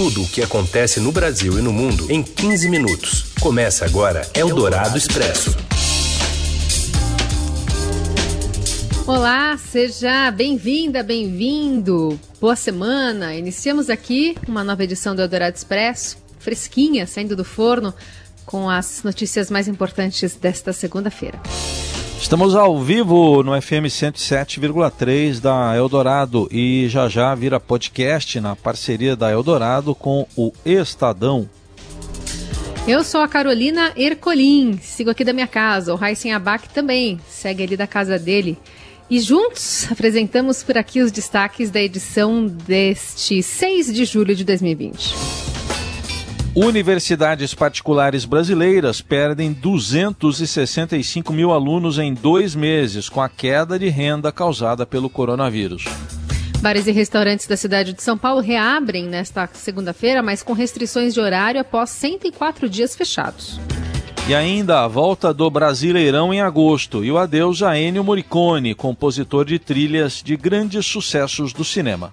Tudo o que acontece no Brasil e no mundo em 15 minutos. Começa agora Eldorado Expresso. Olá, seja bem-vinda, bem-vindo. Boa semana. Iniciamos aqui uma nova edição do Eldorado Expresso, fresquinha, saindo do forno, com as notícias mais importantes desta segunda-feira. Estamos ao vivo no FM 107,3 da Eldorado e já já vira podcast na parceria da Eldorado com o Estadão. Eu sou a Carolina Ercolim, sigo aqui da minha casa. O Raíssen Abac também segue ali da casa dele. E juntos apresentamos por aqui os destaques da edição deste 6 de julho de 2020. Universidades particulares brasileiras perdem 265 mil alunos em dois meses com a queda de renda causada pelo coronavírus. Bares e restaurantes da cidade de São Paulo reabrem nesta segunda-feira, mas com restrições de horário após 104 dias fechados. E ainda a volta do Brasileirão em agosto e o adeus a Ennio Morricone, compositor de trilhas de grandes sucessos do cinema.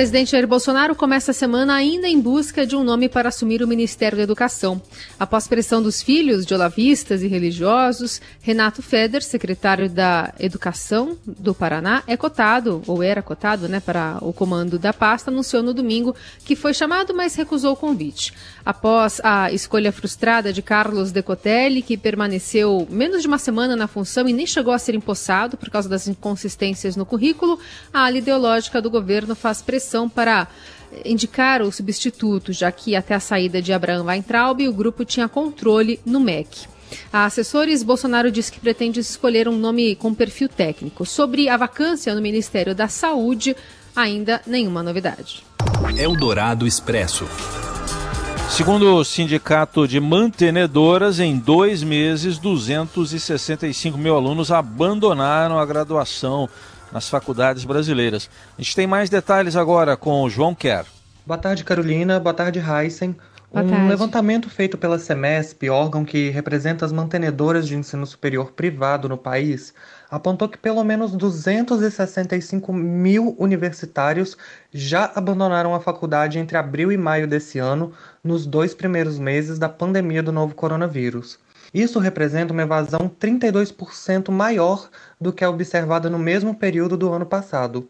Presidente Jair Bolsonaro começa a semana ainda em busca de um nome para assumir o Ministério da Educação. Após pressão dos filhos de olavistas e religiosos, Renato Feder, secretário da Educação do Paraná, é cotado, ou era cotado, né, para o comando da pasta, anunciou no domingo que foi chamado, mas recusou o convite. Após a escolha frustrada de Carlos Decotelli, que permaneceu menos de uma semana na função e nem chegou a ser empossado por causa das inconsistências no currículo, a ala ideológica do governo faz pressão para indicar o substituto, já que até a saída de Abraham Weintraub o grupo tinha controle no MEC. A assessores, Bolsonaro disse que pretende escolher um nome com perfil técnico. Sobre a vacância no Ministério da Saúde, ainda nenhuma novidade. Eldorado Expresso. Segundo o Sindicato de Mantenedoras, em dois meses, 265 mil alunos abandonaram a graduação nas faculdades brasileiras. A gente tem mais detalhes agora com o João Kerr. Boa tarde, Carolina. Boa tarde, Heisen. Boa um tarde. levantamento feito pela SEMESP, órgão que representa as mantenedoras de ensino superior privado no país, apontou que pelo menos 265 mil universitários já abandonaram a faculdade entre abril e maio desse ano, nos dois primeiros meses da pandemia do novo coronavírus. Isso representa uma evasão 32% maior do que a observada no mesmo período do ano passado.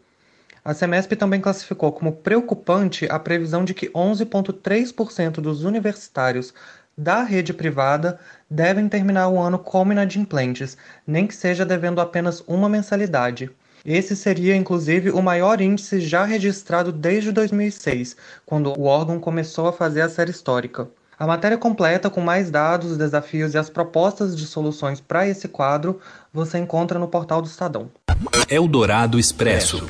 A Semesp também classificou como preocupante a previsão de que 11,3% dos universitários da rede privada devem terminar o ano como inadimplentes, nem que seja devendo apenas uma mensalidade. Esse seria, inclusive, o maior índice já registrado desde 2006, quando o órgão começou a fazer a série histórica. A matéria completa, com mais dados, desafios e as propostas de soluções para esse quadro, você encontra no portal do Estadão. Eldorado Expresso.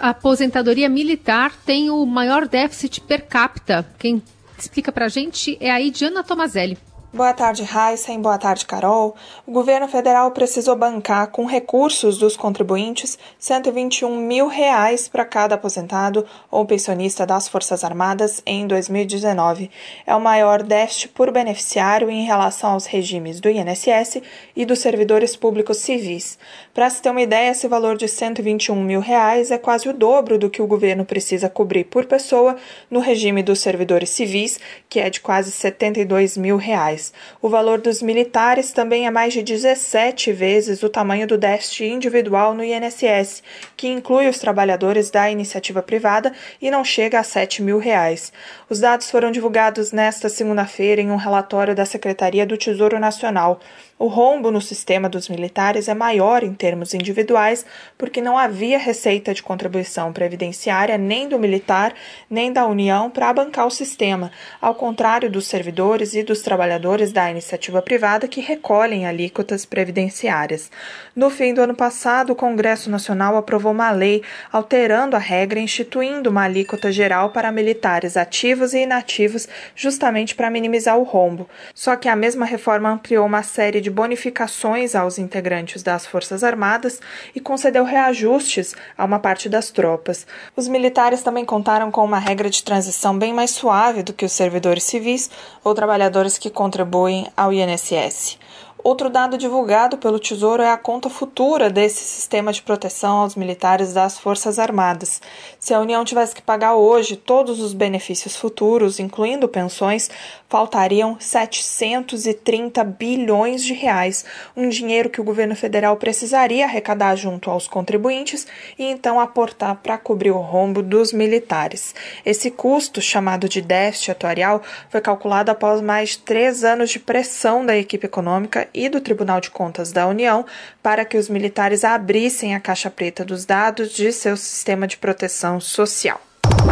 A aposentadoria militar tem o maior déficit per capita. Quem explica para a gente é a Idiana Tomazelli. Boa tarde, Heisen. Boa tarde, Carol. O governo federal precisou bancar, com recursos dos contribuintes, 121 mil reais para cada aposentado ou pensionista das Forças Armadas em 2019. É o maior déficit por beneficiário em relação aos regimes do INSS e dos servidores públicos civis. Para se ter uma ideia, esse valor de 121 mil reais é quase o dobro do que o governo precisa cobrir por pessoa no regime dos servidores civis, que é de quase 72 mil reais. O valor dos militares também é mais de 17 vezes o tamanho do déficit individual no INSS, que inclui os trabalhadores da iniciativa privada e não chega a 7 mil reais. Os dados foram divulgados nesta segunda-feira em um relatório da Secretaria do Tesouro Nacional. O rombo no sistema dos militares é maior em termos individuais porque não havia receita de contribuição previdenciária nem do militar nem da União para bancar o sistema, ao contrário dos servidores e dos trabalhadores da iniciativa privada que recolhem alíquotas previdenciárias. No fim do ano passado, o Congresso Nacional aprovou uma lei alterando a regra instituindo uma alíquota geral para militares ativos e inativos, justamente para minimizar o rombo. Só que a mesma reforma ampliou uma série de bonificações aos integrantes das Forças Armadas e concedeu reajustes a uma parte das tropas. Os militares também contaram com uma regra de transição bem mais suave do que os servidores civis ou trabalhadores que contribuem ao INSS. Outro dado divulgado pelo Tesouro é a conta futura desse sistema de proteção aos militares das Forças Armadas. Se a União tivesse que pagar hoje todos os benefícios futuros, incluindo pensões, faltariam 730 bilhões de reais, um dinheiro que o governo federal precisaria arrecadar junto aos contribuintes e então aportar para cobrir o rombo dos militares. Esse custo, chamado de déficit atuarial, foi calculado após mais de três anos de pressão da equipe econômica e do Tribunal de Contas da União para que os militares abrissem a caixa preta dos dados de seu sistema de proteção social.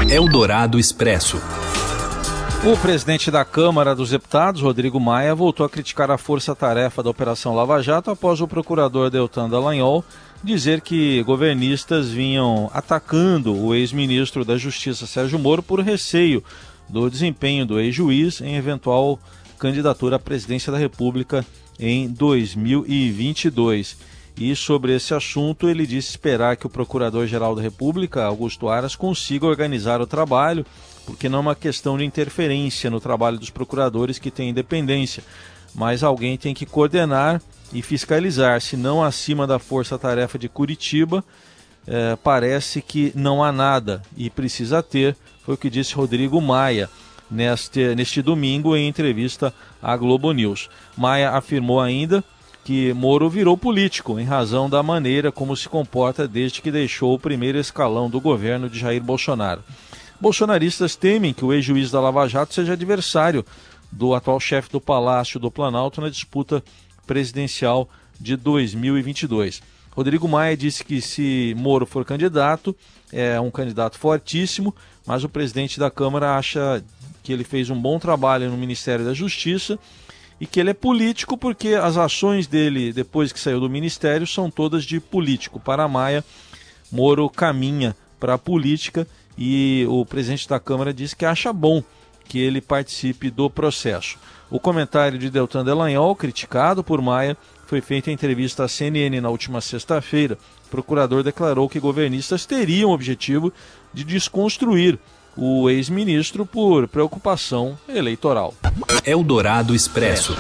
Eldorado Expresso. O presidente da Câmara dos Deputados, Rodrigo Maia, voltou a criticar a força-tarefa da Operação Lava Jato após o procurador Deltan Dallagnol dizer que governistas vinham atacando o ex-ministro da Justiça Sérgio Moro por receio do desempenho do ex-juiz em eventual candidatura à presidência da República em 2022. E sobre esse assunto, ele disse esperar que o Procurador-Geral da República, Augusto Aras, consiga organizar o trabalho, porque não é uma questão de interferência no trabalho dos procuradores que têm independência, mas alguém tem que coordenar e fiscalizar, senão acima da força-tarefa de Curitiba, eh, parece que não há nada e precisa ter, foi o que disse Rodrigo Maia neste, neste domingo em entrevista à Globo News. Maia afirmou ainda que Moro virou político em razão da maneira como se comporta desde que deixou o primeiro escalão do governo de Jair Bolsonaro. Bolsonaristas temem que o ex-juiz da Lava Jato seja adversário do atual chefe do Palácio do Planalto na disputa presidencial de 2022. Rodrigo Maia disse que se Moro for candidato, é um candidato fortíssimo, mas o presidente da Câmara acha que ele fez um bom trabalho no Ministério da Justiça e que ele é político porque as ações dele depois que saiu do ministério são todas de político. Para Maia, Moro caminha para a política e o presidente da Câmara disse que acha bom que ele participe do processo. O comentário de Deltan Delanhol, criticado por Maia, foi feito em entrevista à CNN na última sexta-feira. O procurador declarou que governistas teriam o objetivo de desconstruir o ex-ministro por preocupação eleitoral. Eldorado Expresso.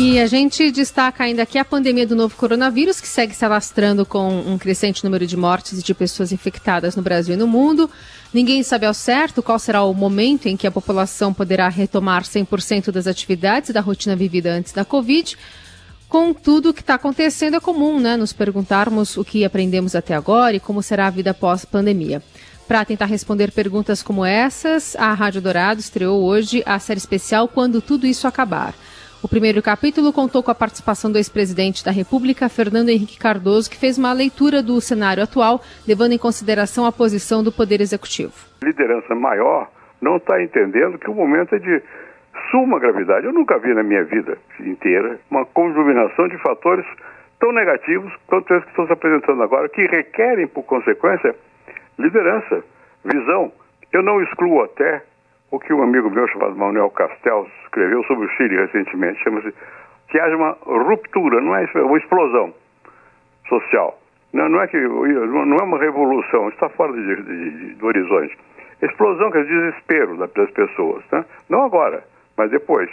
E a gente destaca ainda aqui a pandemia do novo coronavírus, que segue se alastrando com um crescente número de mortes e de pessoas infectadas no Brasil e no mundo. Ninguém sabe ao certo qual será o momento em que a população poderá retomar 100% das atividades da rotina vivida antes da Covid. Com tudo o que está acontecendo, é comum né, nos perguntarmos o que aprendemos até agora e como será a vida pós-pandemia. Para tentar responder perguntas como essas, a Rádio Dourado estreou hoje a série especial Quando Tudo Isso Acabar. O primeiro capítulo contou com a participação do ex-presidente da República, Fernando Henrique Cardoso, que fez uma leitura do cenário atual, levando em consideração a posição do Poder Executivo. Liderança maior não está entendendo que o momento é de suma gravidade. Eu nunca vi na minha vida inteira uma conjuminação de fatores tão negativos quanto esses que estão se apresentando agora, que requerem, por consequência, liderança, visão. Eu não excluo até o que um amigo meu chamado Manuel Castells escreveu sobre o Chile recentemente, chama-se que haja uma ruptura, não é uma explosão social. Não, não é que não é uma revolução, está fora de, de, de, do horizonte. Explosão que é desespero das pessoas, né? não agora mas depois.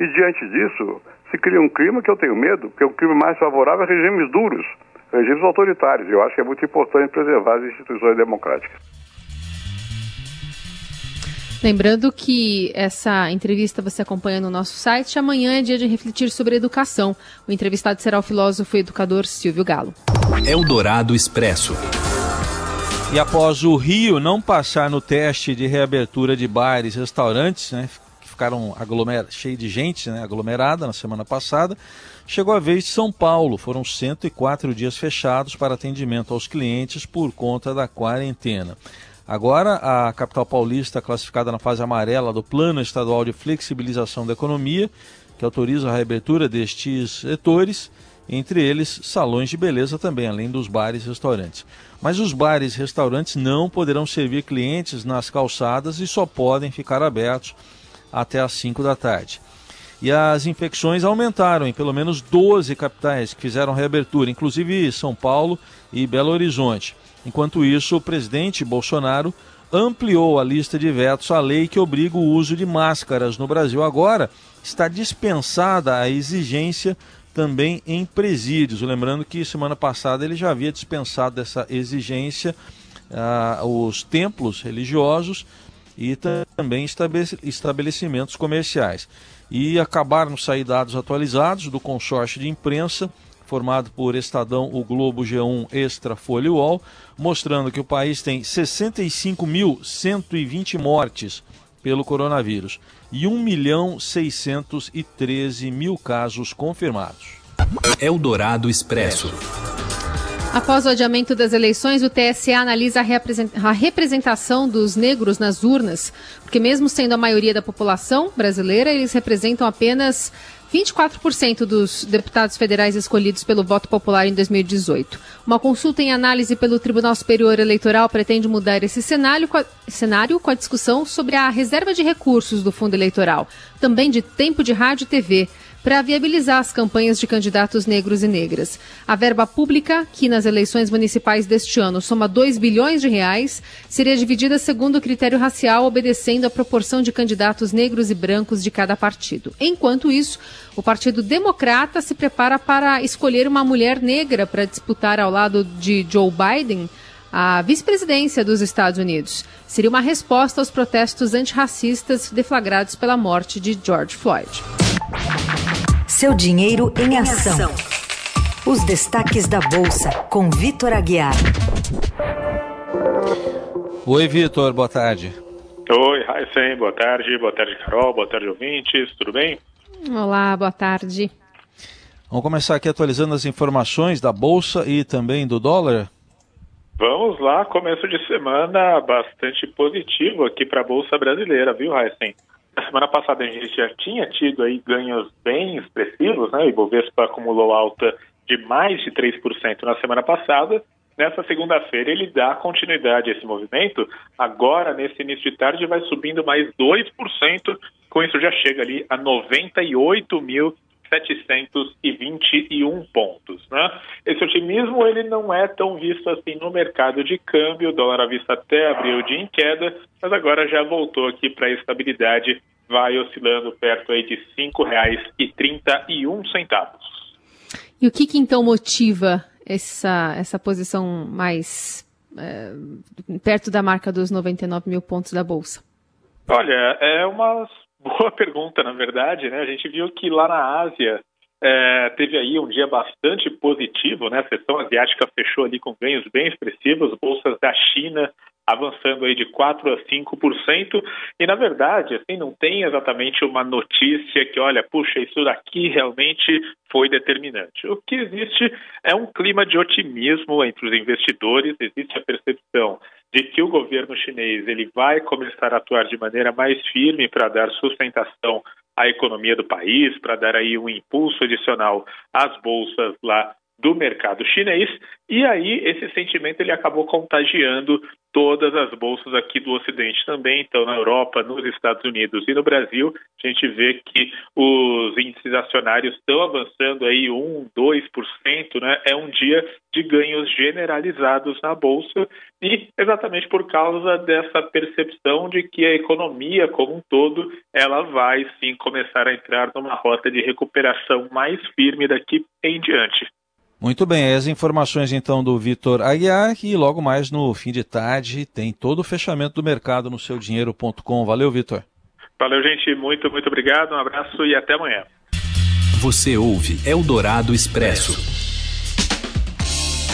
E diante disso, se cria um clima que eu tenho medo, que é um clima mais favorável a regimes duros, regimes autoritários. Eu acho que é muito importante preservar as instituições democráticas. Lembrando que essa entrevista você acompanha no nosso site. Amanhã é dia de refletir sobre educação. O entrevistado será o filósofo e educador Silvio Galo. Eldorado Expresso. E após o Rio não passar no teste de reabertura de bares e restaurantes, né, ficaram cheios de gente, né, aglomerada na semana passada. Chegou a vez de São Paulo, foram 104 dias fechados para atendimento aos clientes por conta da quarentena. Agora, a capital paulista, classificada na fase amarela do Plano Estadual de Flexibilização da Economia, que autoriza a reabertura destes setores, entre eles salões de beleza também, além dos bares e restaurantes. Mas os bares e restaurantes não poderão servir clientes nas calçadas e só podem ficar abertos até às 5 da tarde. E as infecções aumentaram em pelo menos 12 capitais que fizeram reabertura, inclusive São Paulo e Belo Horizonte. Enquanto isso, o presidente Bolsonaro ampliou a lista de vetos à lei que obriga o uso de máscaras no Brasil. Agora está dispensada a exigência também em presídios. Lembrando que semana passada ele já havia dispensado essa exigência aos templos religiosos e também estabelecimentos comerciais. E acabaram de sair dados atualizados do consórcio de imprensa formado por Estadão, o Globo, G1, Extra, Folha e UOL, mostrando que o país tem 65.120 mortes pelo coronavírus e 1 milhão 613 mil casos confirmados. Eldorado Expresso. Após o adiamento das eleições, o TSE analisa a representação dos negros nas urnas, porque mesmo sendo a maioria da população brasileira, eles representam apenas 24% dos deputados federais escolhidos pelo voto popular em 2018. Uma consulta em análise pelo Tribunal Superior Eleitoral pretende mudar esse cenário, cenário com a discussão sobre a reserva de recursos do fundo eleitoral, também de tempo de rádio e TV para viabilizar as campanhas de candidatos negros e negras. A verba pública, que nas eleições municipais deste ano soma 2 bilhões de reais, seria dividida segundo o critério racial, obedecendo à proporção de candidatos negros e brancos de cada partido. Enquanto isso, o Partido Democrata se prepara para escolher uma mulher negra para disputar ao lado de Joe Biden a vice-presidência dos Estados Unidos. Seria uma resposta aos protestos antirracistas deflagrados pela morte de George Floyd. Seu dinheiro em ação. Os destaques da Bolsa, com Vitor Aguiar. Oi, Vitor, boa tarde. Oi, Raíssen, boa tarde. Boa tarde, Carol. Boa tarde, ouvintes. Tudo bem? Olá, boa tarde. Vamos começar aqui atualizando as informações da Bolsa e também do dólar. Vamos lá, começo de semana bastante positivo aqui para a Bolsa Brasileira, viu, Heisen? Na semana passada a gente já tinha tido aí ganhos bem expressivos, né? O Ibovespa acumulou alta de mais de 3% na semana passada. Nessa segunda-feira ele dá continuidade a esse movimento. Agora, nesse início de tarde, vai subindo mais 2%. Com isso já chega ali a 98 mil 721 pontos. Né? Esse otimismo ele não é tão visto assim no mercado de câmbio, o dólar à vista até abriu de em queda, mas agora já voltou aqui para a estabilidade, vai oscilando perto aí de R$ 5,31. E o que, que então motiva essa, essa posição mais é, perto da marca dos 99 mil pontos da Bolsa? Olha, é uma Boa pergunta, na verdade, né? A gente viu que lá na Ásia é, teve aí um dia bastante positivo, né? A sessão asiática fechou ali com ganhos bem expressivos, bolsas da China avançando aí de 4 a 5%, e na verdade, assim, não tem exatamente uma notícia que, olha, puxa, isso daqui realmente foi determinante. O que existe é um clima de otimismo entre os investidores, existe a percepção de que o governo chinês ele vai começar a atuar de maneira mais firme para dar sustentação à economia do país, para dar aí um impulso adicional às bolsas lá do mercado chinês e aí esse sentimento ele acabou contagiando todas as bolsas aqui do Ocidente também, então na Europa, nos Estados Unidos e no Brasil, a gente vê que os índices acionários estão avançando aí 1, 2%, né? É um dia de ganhos generalizados na bolsa e exatamente por causa dessa percepção de que a economia como um todo, ela vai sim começar a entrar numa rota de recuperação mais firme daqui em diante. Muito bem, as informações então do Vitor Aguiar e logo mais no fim de tarde tem todo o fechamento do mercado no seudinheiro.com. Valeu, Vitor. Valeu, gente. Muito, muito obrigado. Um abraço e até amanhã. Você ouve Eldorado Expresso.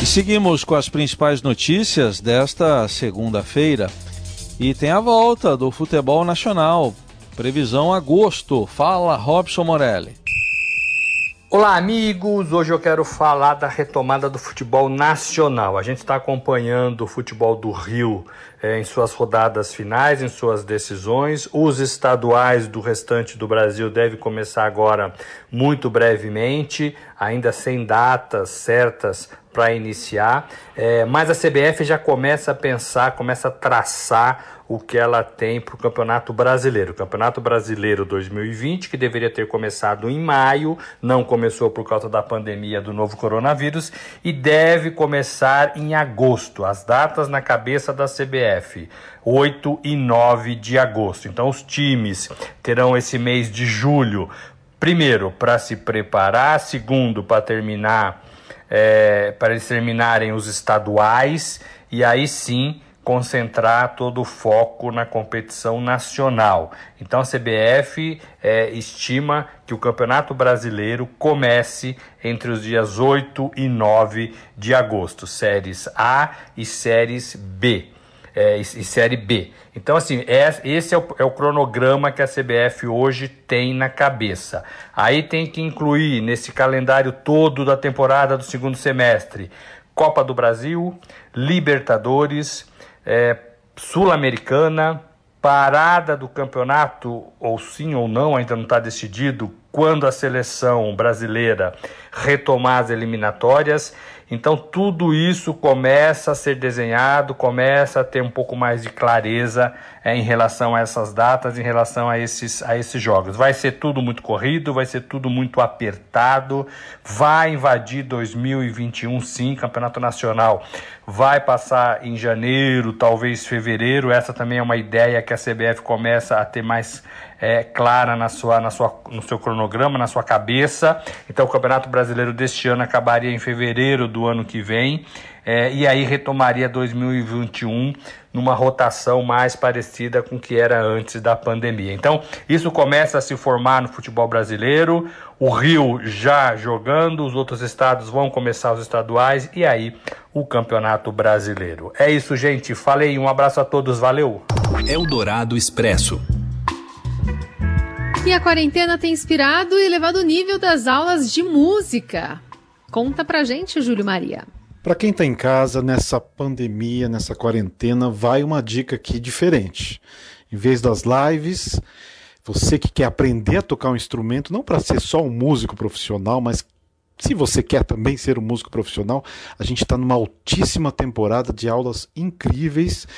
E seguimos com as principais notícias desta segunda-feira. E tem a volta do futebol nacional. Previsão agosto. Fala, Robson Morelli. Olá, amigos! Hoje eu quero falar da retomada do futebol nacional. A gente está acompanhando o futebol do Rio é, em suas rodadas finais, em suas decisões. Os estaduais do restante do Brasil devem começar agora muito brevemente, ainda sem datas certas para iniciar, é, mas a CBF já começa a pensar, começa a traçar o que ela tem para o Campeonato Brasileiro. O Campeonato Brasileiro 2020, que deveria ter começado em maio, não começou por causa da pandemia do novo coronavírus e deve começar em agosto. As datas na cabeça da CBF. 8 e 9 de agosto. Então, os times terão esse mês de julho, primeiro, para se preparar, segundo, para terminar, é, para eles terminarem os estaduais, e aí sim concentrar todo o foco na competição nacional. Então a CBF é, estima que o Campeonato Brasileiro comece entre os dias 8 e 9 de agosto, séries A e séries B. É, e, e Série B. Então, assim, é, esse é o, é o, cronograma que a CBF hoje tem na cabeça. Aí tem que incluir nesse calendário todo da temporada do segundo semestre Copa do Brasil, Libertadores, é, Sul-Americana, parada do campeonato, ou sim ou não, ainda não está decidido, quando a seleção brasileira retomar as eliminatórias. Então, tudo isso começa a ser desenhado, começa a ter um pouco mais de clareza é, em relação a essas datas, em relação a esses, a esses jogos. Vai ser tudo muito corrido, vai ser tudo muito apertado, vai invadir 2021, sim, Campeonato Nacional vai passar em janeiro, talvez fevereiro. Essa também é uma ideia que a CBF começa a ter mais é, clara na sua, na sua, no seu cronograma, na sua cabeça. Então, o Campeonato Brasileiro deste ano acabaria em fevereiro do ano que vem. É, e aí retomaria 2021 numa rotação mais parecida com o que era antes da pandemia. Então, isso começa a se formar no futebol brasileiro, o Rio já jogando, os outros estados vão começar os estaduais e aí o Campeonato Brasileiro. É isso, gente. Falei, um abraço a todos, valeu. Eldorado Expresso. E a quarentena tem inspirado e elevado o nível das aulas de música. Conta pra gente, Júlio Maria. Para quem está em casa, nessa pandemia, nessa quarentena, vai uma dica aqui diferente. Em vez das lives, você que quer aprender a tocar um instrumento, não para ser só um músico profissional, mas se você quer também ser um músico profissional, a gente está numa altíssima temporada de aulas incríveis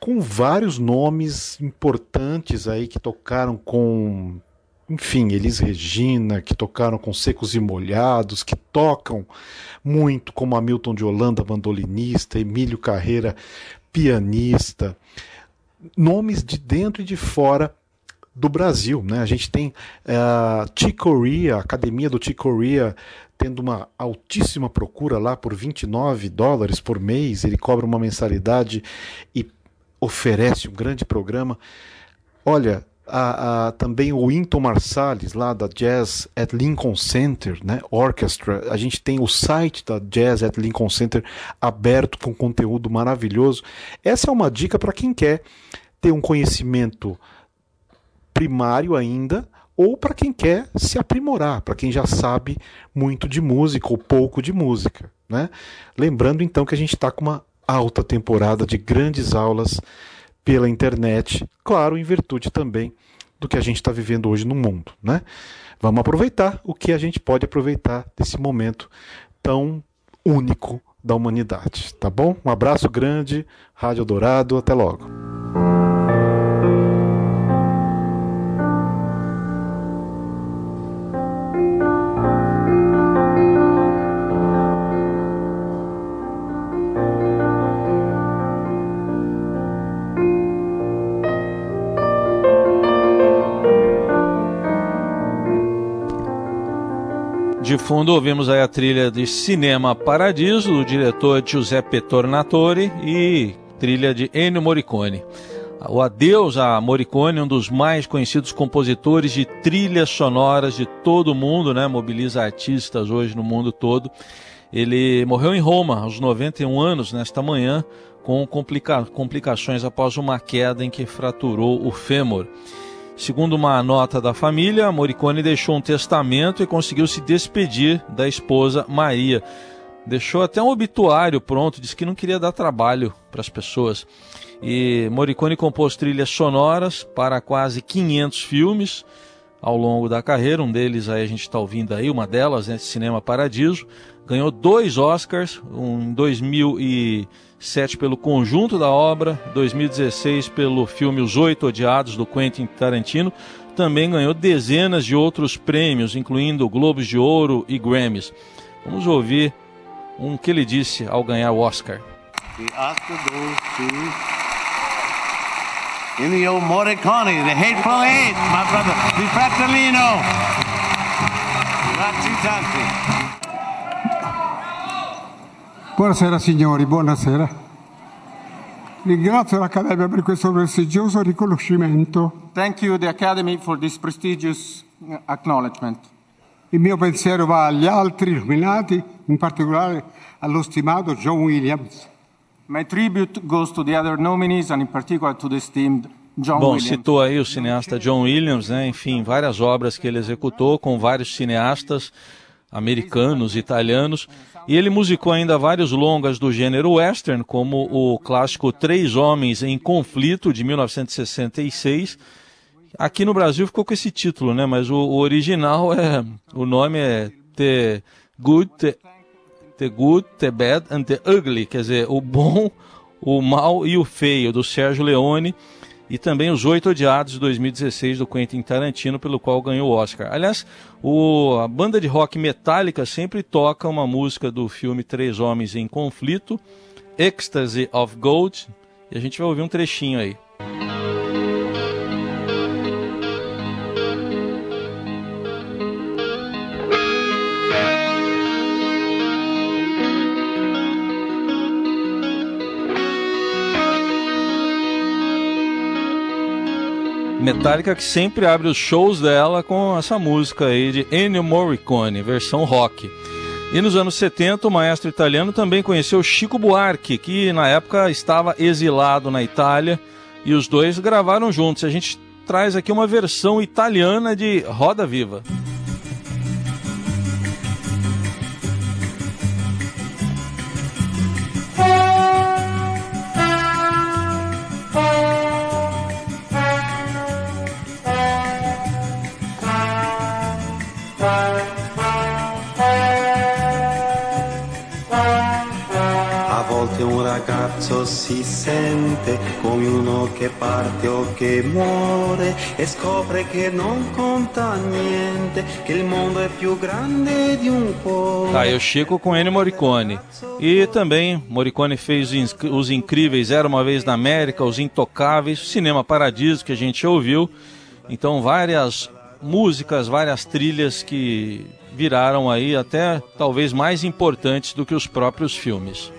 com vários nomes importantes aí que tocaram com, enfim, Elis Regina, que tocaram com Secos e Molhados, que tocam muito, como Hamilton de Holanda, bandolinista, Emílio Carreira, pianista, nomes de dentro e de fora do Brasil. Né? A gente tem a uh, Chicoria, a Academia do Chicoria, tendo uma altíssima procura lá por 29 dólares por mês. Ele cobra uma mensalidade e oferece um grande programa. Olha, a, a, também o Winton Marsalis, lá da Jazz at Lincoln Center, né, Orchestra. A gente tem o site da Jazz at Lincoln Center aberto com conteúdo maravilhoso. Essa é uma dica para quem quer ter um conhecimento primário ainda, ou para quem quer se aprimorar, para quem já sabe muito de música ou pouco de música. Né? Lembrando então que a gente está com uma alta temporada de grandes aulas pela internet, claro, em virtude também do que a gente está vivendo hoje no mundo. Né? Vamos aproveitar o que a gente pode aproveitar desse momento tão único da humanidade, tá bom? Um abraço grande, Rádio Dourado, até logo. De fundo ouvimos aí a trilha de Cinema Paradiso, do diretor Giuseppe Tornatore e trilha de Ennio Morricone. O adeus a Morricone, um dos mais conhecidos compositores de trilhas sonoras de todo o mundo, né? mobiliza artistas hoje no mundo todo. Ele morreu em Roma aos 91 anos nesta manhã com complica complicações após uma queda em que fraturou o fêmur. Segundo uma nota da família, Morricone deixou um testamento e conseguiu se despedir da esposa Maria. Deixou até um obituário pronto, disse que não queria dar trabalho para as pessoas. E Morricone compôs trilhas sonoras para quase 500 filmes, ao longo da carreira. Um deles aí a gente está ouvindo aí, uma delas, né, Cinema Paradiso. Ganhou dois Oscars, um em 2007 pelo conjunto da obra, 2016 pelo filme Os Oito Odiados do Quentin Tarantino. Também ganhou dezenas de outros prêmios, incluindo Globos de Ouro e Grammys. Vamos ouvir um que ele disse ao ganhar o Oscar. The Oscar goes to Ennio Morricone, The Hateful Eight, my brother, Di Fratellino. Buonasera signori, buonasera. Ringrazio l'Accademia per questo prestigioso riconoscimento. Thank you the Academy for this prestigious acknowledgement. Il mio pensiero va agli altri nominati, in particolare allo stimato John Williams. My tribute goes to the other nominees and in particular to the esteemed John Bom, Williams. citou aí o cineasta John Williams, né? Enfim, várias obras que ele executou com vários cineastas americanos, italianos, e ele musicou ainda vários longas do gênero western, como o clássico Três Homens em Conflito de 1966. Aqui no Brasil ficou com esse título, né? Mas o, o original é, o nome é The Good, The The Good, The Bad and The Ugly, quer dizer, o bom, o mal e o feio, do Sérgio Leone, e também Os Oito Odiados de 2016 do Quentin Tarantino, pelo qual ganhou o Oscar. Aliás, o, a banda de rock Metallica sempre toca uma música do filme Três Homens em Conflito, Ecstasy of Gold, e a gente vai ouvir um trechinho aí. Metallica que sempre abre os shows dela com essa música aí de Ennio Morricone, versão rock. E nos anos 70, o maestro italiano também conheceu Chico Buarque, que na época estava exilado na Itália, e os dois gravaram juntos. A gente traz aqui uma versão italiana de Roda Viva. Ragazzo si sente come uno che parte o che muore e scopre che non conta niente, che il mondo é più grande di un cuore. Tá, eu Chico com Ennio Morricone. E também Morricone fez Os Incríveis Era Uma Vez na América, Os Intocáveis, Cinema Paradiso, que a gente ouviu. Então, várias músicas, várias trilhas que viraram aí até talvez mais importantes do que os próprios filmes.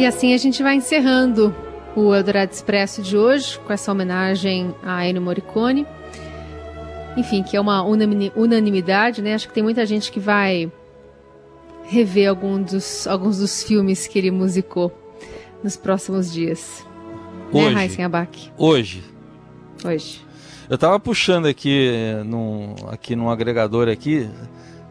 E assim a gente vai encerrando o Eldorado Expresso de hoje, com essa homenagem a Ennio Morricone. Enfim, que é uma unanimidade, né? Acho que tem muita gente que vai rever algum dos, alguns dos filmes que ele musicou nos próximos dias. Né, hoje, né, Heisen Abac? Hoje. Hoje. Eu tava puxando aqui num, aqui num agregador aqui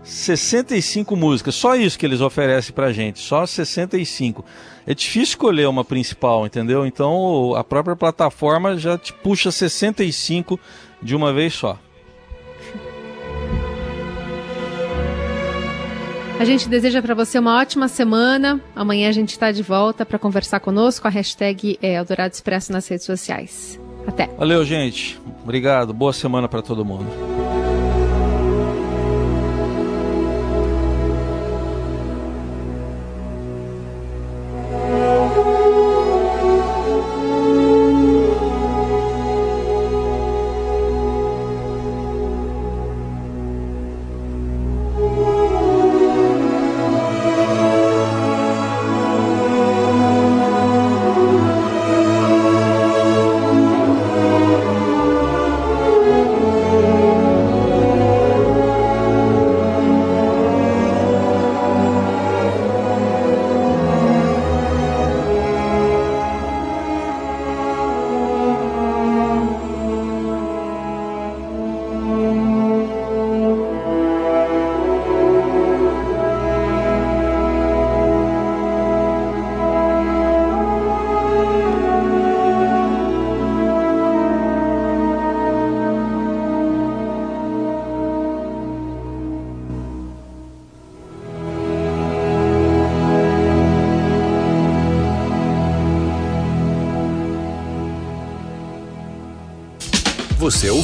65 músicas, só isso que eles oferecem pra gente, só 65. É difícil escolher uma principal, entendeu? Então a própria plataforma já te puxa 65 de uma vez só. A gente deseja para você uma ótima semana. Amanhã a gente está de volta para conversar conosco. A hashtag é Eldorado Expresso nas redes sociais. Até. Valeu, gente. Obrigado. Boa semana para todo mundo.